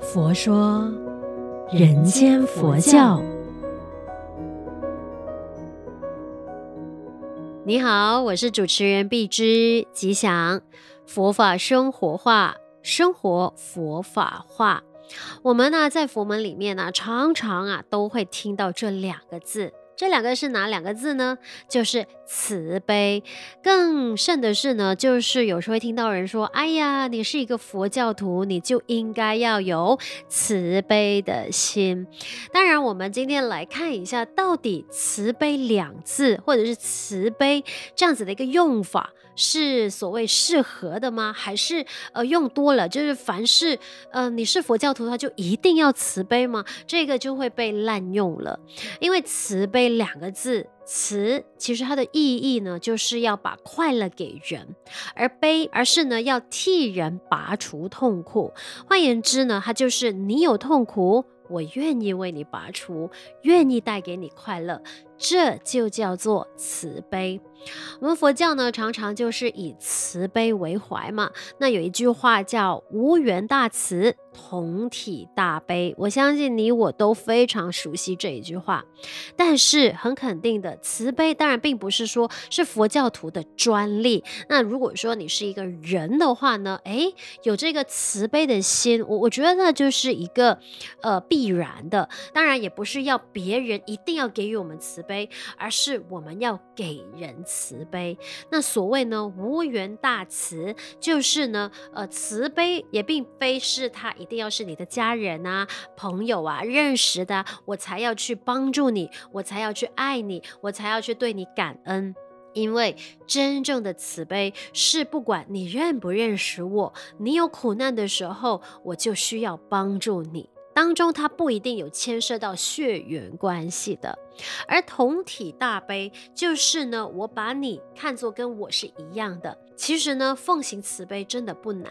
佛说人间佛教。你好，我是主持人碧芝，吉祥佛法生活化，生活佛法化。我们呢，在佛门里面呢，常常啊都会听到这两个字。这两个是哪两个字呢？就是慈悲。更甚的是呢，就是有时候会听到人说：“哎呀，你是一个佛教徒，你就应该要有慈悲的心。”当然，我们今天来看一下，到底“慈悲”两字，或者是“慈悲”这样子的一个用法，是所谓适合的吗？还是呃用多了，就是凡是呃你是佛教徒，他就一定要慈悲吗？这个就会被滥用了，因为慈悲。两个字，慈其实它的意义呢，就是要把快乐给人，而悲而是呢要替人拔除痛苦。换言之呢，它就是你有痛苦，我愿意为你拔除，愿意带给你快乐。这就叫做慈悲。我们佛教呢，常常就是以慈悲为怀嘛。那有一句话叫“无缘大慈，同体大悲”。我相信你我都非常熟悉这一句话。但是很肯定的，慈悲当然并不是说是佛教徒的专利。那如果说你是一个人的话呢，诶，有这个慈悲的心，我我觉得那就是一个呃必然的。当然也不是要别人一定要给予我们慈悲。而是我们要给人慈悲。那所谓呢，无缘大慈，就是呢，呃，慈悲也并非是他一定要是你的家人啊、朋友啊、认识的，我才要去帮助你，我才要去爱你，我才要去对你感恩。因为真正的慈悲是不管你认不认识我，你有苦难的时候，我就需要帮助你。当中它不一定有牵涉到血缘关系的。而同体大悲就是呢，我把你看作跟我是一样的。其实呢，奉行慈悲真的不难，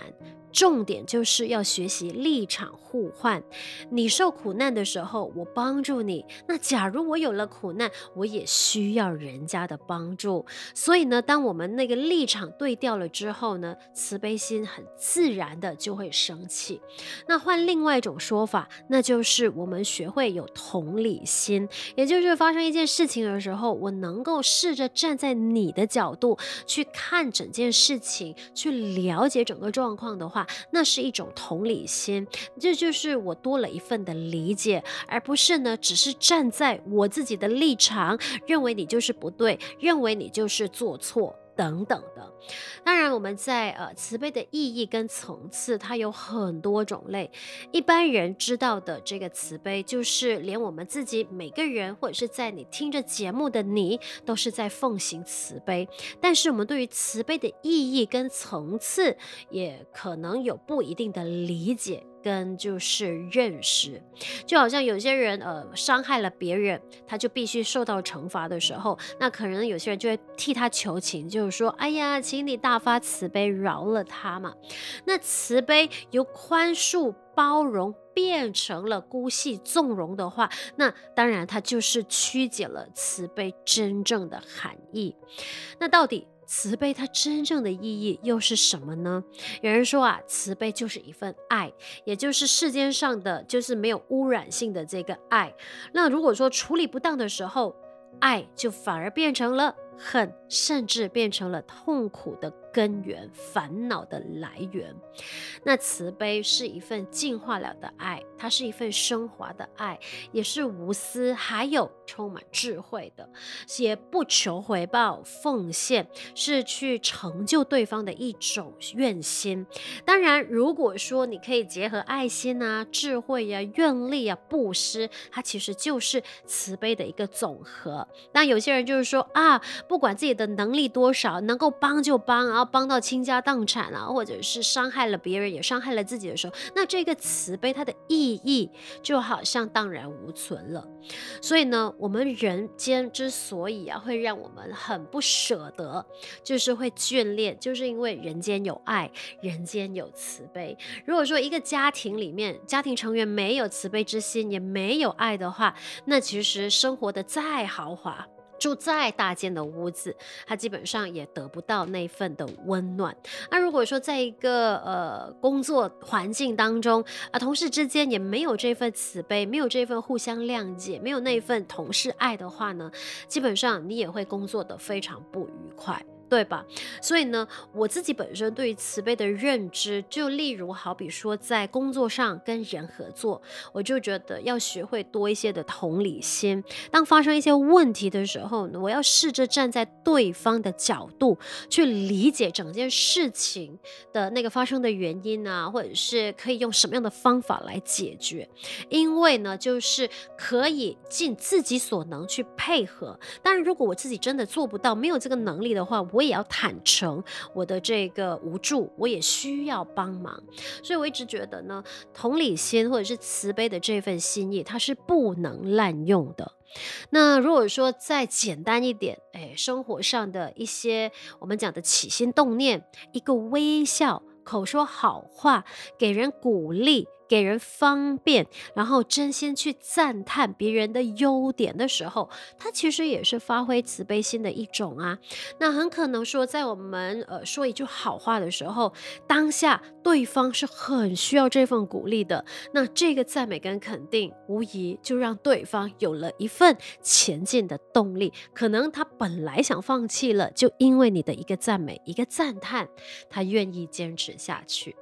重点就是要学习立场互换。你受苦难的时候，我帮助你；那假如我有了苦难，我也需要人家的帮助。所以呢，当我们那个立场对调了之后呢，慈悲心很自然的就会升起。那换另外一种说法，那就是我们学会有同理心，也就是。发生一件事情的时候，我能够试着站在你的角度去看整件事情，去了解整个状况的话，那是一种同理心。这就是我多了一份的理解，而不是呢，只是站在我自己的立场，认为你就是不对，认为你就是做错。等等的，当然我们在呃慈悲的意义跟层次，它有很多种类。一般人知道的这个慈悲，就是连我们自己每个人，或者是在你听着节目的你，都是在奉行慈悲。但是我们对于慈悲的意义跟层次，也可能有不一定的理解。跟就是认识，就好像有些人呃伤害了别人，他就必须受到惩罚的时候，那可能有些人就会替他求情，就是说，哎呀，请你大发慈悲饶了他嘛。那慈悲由宽恕包容变成了姑息纵容的话，那当然它就是曲解了慈悲真正的含义。那到底？慈悲它真正的意义又是什么呢？有人说啊，慈悲就是一份爱，也就是世间上的就是没有污染性的这个爱。那如果说处理不当的时候，爱就反而变成了恨，甚至变成了痛苦的根源，烦恼的来源。那慈悲是一份净化了的爱，它是一份升华的爱，也是无私，还有充满智慧的，也不求回报，奉献是去成就对方的一种愿心。当然，如果说你可以结合爱心啊、智慧呀、啊、愿力啊、布施，它其实就是慈悲的一个总和。那有些人就是说啊，不管自己的能力多少，能够帮就帮啊。要帮到倾家荡产啊，或者是伤害了别人，也伤害了自己的时候，那这个慈悲它的意义就好像荡然无存了。所以呢，我们人间之所以啊会让我们很不舍得，就是会眷恋，就是因为人间有爱，人间有慈悲。如果说一个家庭里面家庭成员没有慈悲之心，也没有爱的话，那其实生活的再豪华。住再大间的屋子，他基本上也得不到那份的温暖。那如果说在一个呃工作环境当中啊，同事之间也没有这份慈悲，没有这份互相谅解，没有那份同事爱的话呢，基本上你也会工作的非常不愉快。对吧？所以呢，我自己本身对于慈悲的认知，就例如好比说在工作上跟人合作，我就觉得要学会多一些的同理心。当发生一些问题的时候，我要试着站在对方的角度去理解整件事情的那个发生的原因啊，或者是可以用什么样的方法来解决。因为呢，就是可以尽自己所能去配合。当然，如果我自己真的做不到，没有这个能力的话，我。我也要坦诚我的这个无助，我也需要帮忙，所以我一直觉得呢，同理心或者是慈悲的这份心意，它是不能滥用的。那如果说再简单一点，哎，生活上的一些我们讲的起心动念，一个微笑，口说好话，给人鼓励。给人方便，然后真心去赞叹别人的优点的时候，他其实也是发挥慈悲心的一种啊。那很可能说，在我们呃说一句好话的时候，当下对方是很需要这份鼓励的。那这个赞美跟肯定，无疑就让对方有了一份前进的动力。可能他本来想放弃了，就因为你的一个赞美、一个赞叹，他愿意坚持下去。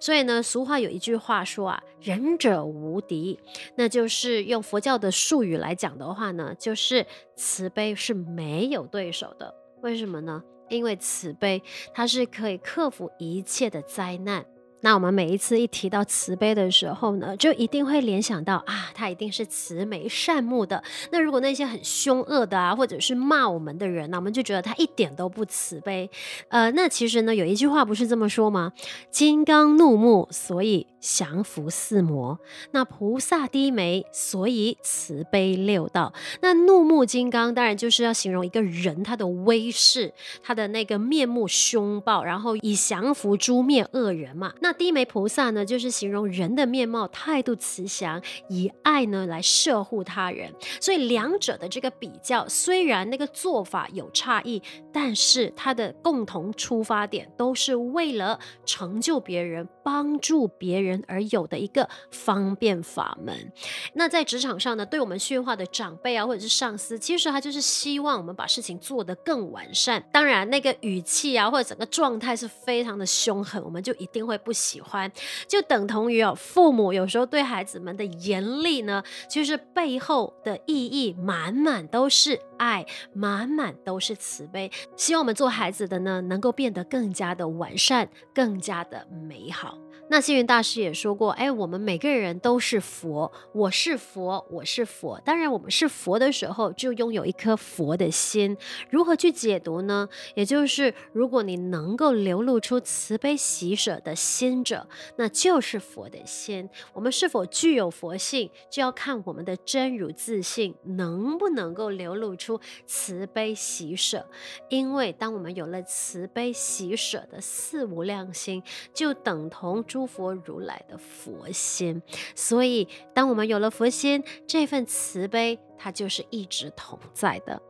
所以呢，俗话有一句话说。仁者无敌，那就是用佛教的术语来讲的话呢，就是慈悲是没有对手的。为什么呢？因为慈悲它是可以克服一切的灾难。那我们每一次一提到慈悲的时候呢，就一定会联想到啊，他一定是慈眉善目的。那如果那些很凶恶的啊，或者是骂我们的人呢，我们就觉得他一点都不慈悲。呃，那其实呢，有一句话不是这么说吗？金刚怒目，所以降伏四魔；那菩萨低眉，所以慈悲六道。那怒目金刚当然就是要形容一个人他的威势，他的那个面目凶暴，然后以降伏诛灭恶人嘛。那低眉菩萨呢，就是形容人的面貌态度慈祥，以爱呢来摄护他人。所以两者的这个比较，虽然那个做法有差异，但是它的共同出发点都是为了成就别人、帮助别人而有的一个方便法门。那在职场上呢，对我们驯化的长辈啊，或者是上司，其实他就是希望我们把事情做得更完善。当然，那个语气啊，或者整个状态是非常的凶狠，我们就一定会不喜喜欢，就等同于哦，父母有时候对孩子们的严厉呢，其实背后的意义满满都是爱，满满都是慈悲。希望我们做孩子的呢，能够变得更加的完善，更加的美好。那星云大师也说过，哎，我们每个人都是佛，我是佛，我是佛。当然，我们是佛的时候，就拥有一颗佛的心。如何去解读呢？也就是，如果你能够流露出慈悲喜舍的心者，那就是佛的心。我们是否具有佛性，就要看我们的真如自信能不能够流露出慈悲喜舍。因为当我们有了慈悲喜舍的四无量心，就等同。诸佛如来的佛心，所以当我们有了佛心，这份慈悲它就是一直同在的。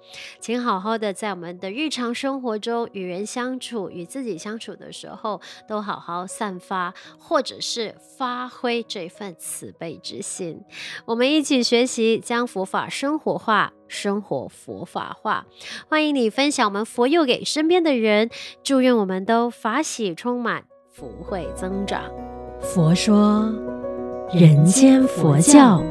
请好好的在我们的日常生活中与人相处、与自己相处的时候，都好好散发或者是发挥这份慈悲之心。我们一起学习，将佛法生活化，生活佛法化。欢迎你分享我们佛佑给身边的人，祝愿我们都法喜充满。福慧增长。佛说，人间佛教。